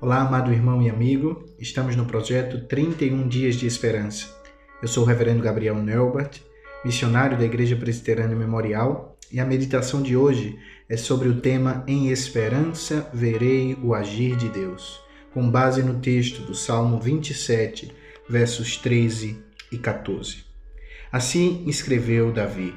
Olá, amado irmão e amigo. Estamos no projeto 31 Dias de Esperança. Eu sou o Reverendo Gabriel Neubert, missionário da Igreja Presbiteriana Memorial, e a meditação de hoje é sobre o tema Em Esperança verei o agir de Deus, com base no texto do Salmo 27, versos 13 e 14. Assim escreveu Davi: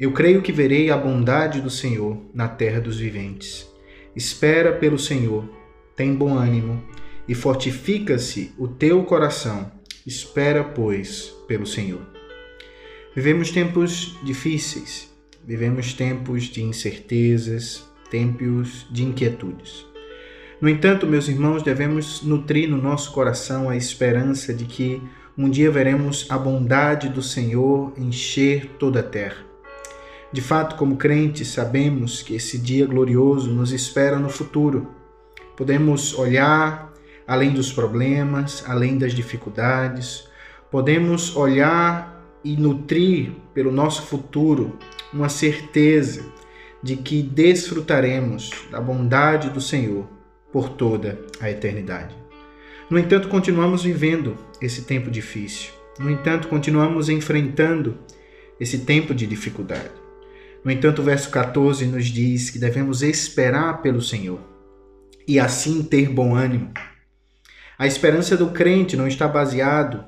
Eu creio que verei a bondade do Senhor na terra dos viventes. Espera pelo Senhor tem bom ânimo e fortifica-se o teu coração. Espera, pois, pelo Senhor. Vivemos tempos difíceis, vivemos tempos de incertezas, tempos de inquietudes. No entanto, meus irmãos, devemos nutrir no nosso coração a esperança de que um dia veremos a bondade do Senhor encher toda a terra. De fato, como crentes, sabemos que esse dia glorioso nos espera no futuro podemos olhar além dos problemas, além das dificuldades, podemos olhar e nutrir pelo nosso futuro uma certeza de que desfrutaremos da bondade do Senhor por toda a eternidade. No entanto, continuamos vivendo esse tempo difícil. No entanto, continuamos enfrentando esse tempo de dificuldade. No entanto, o verso 14 nos diz que devemos esperar pelo Senhor e assim ter bom ânimo. A esperança do crente não está baseado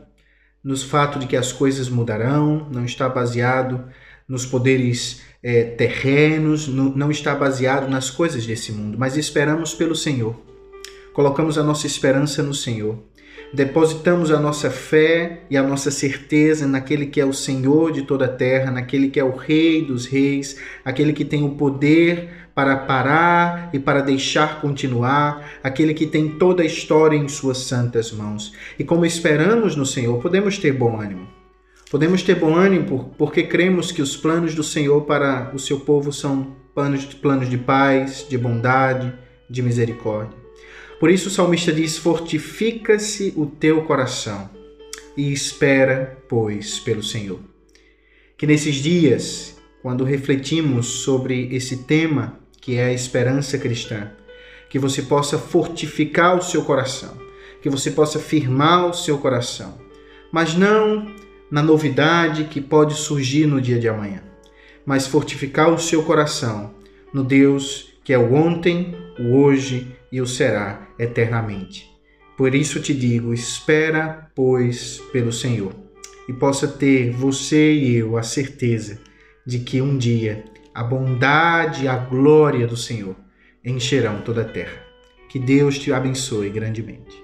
nos fatos de que as coisas mudarão, não está baseado nos poderes é, terrenos, no, não está baseado nas coisas desse mundo, mas esperamos pelo Senhor. Colocamos a nossa esperança no Senhor. Depositamos a nossa fé e a nossa certeza naquele que é o Senhor de toda a terra, naquele que é o Rei dos Reis, aquele que tem o poder para parar e para deixar continuar, aquele que tem toda a história em suas santas mãos. E como esperamos no Senhor, podemos ter bom ânimo. Podemos ter bom ânimo porque cremos que os planos do Senhor para o seu povo são planos, de paz, de bondade, de misericórdia. Por isso o salmista diz: Fortifica-se o teu coração e espera, pois, pelo Senhor. Que nesses dias, quando refletimos sobre esse tema que é a esperança cristã. Que você possa fortificar o seu coração, que você possa firmar o seu coração, mas não na novidade que pode surgir no dia de amanhã, mas fortificar o seu coração no Deus que é o ontem, o hoje e o será eternamente. Por isso te digo: espera, pois, pelo Senhor, e possa ter você e eu a certeza de que um dia a bondade e a glória do Senhor encherão toda a terra. Que Deus te abençoe grandemente.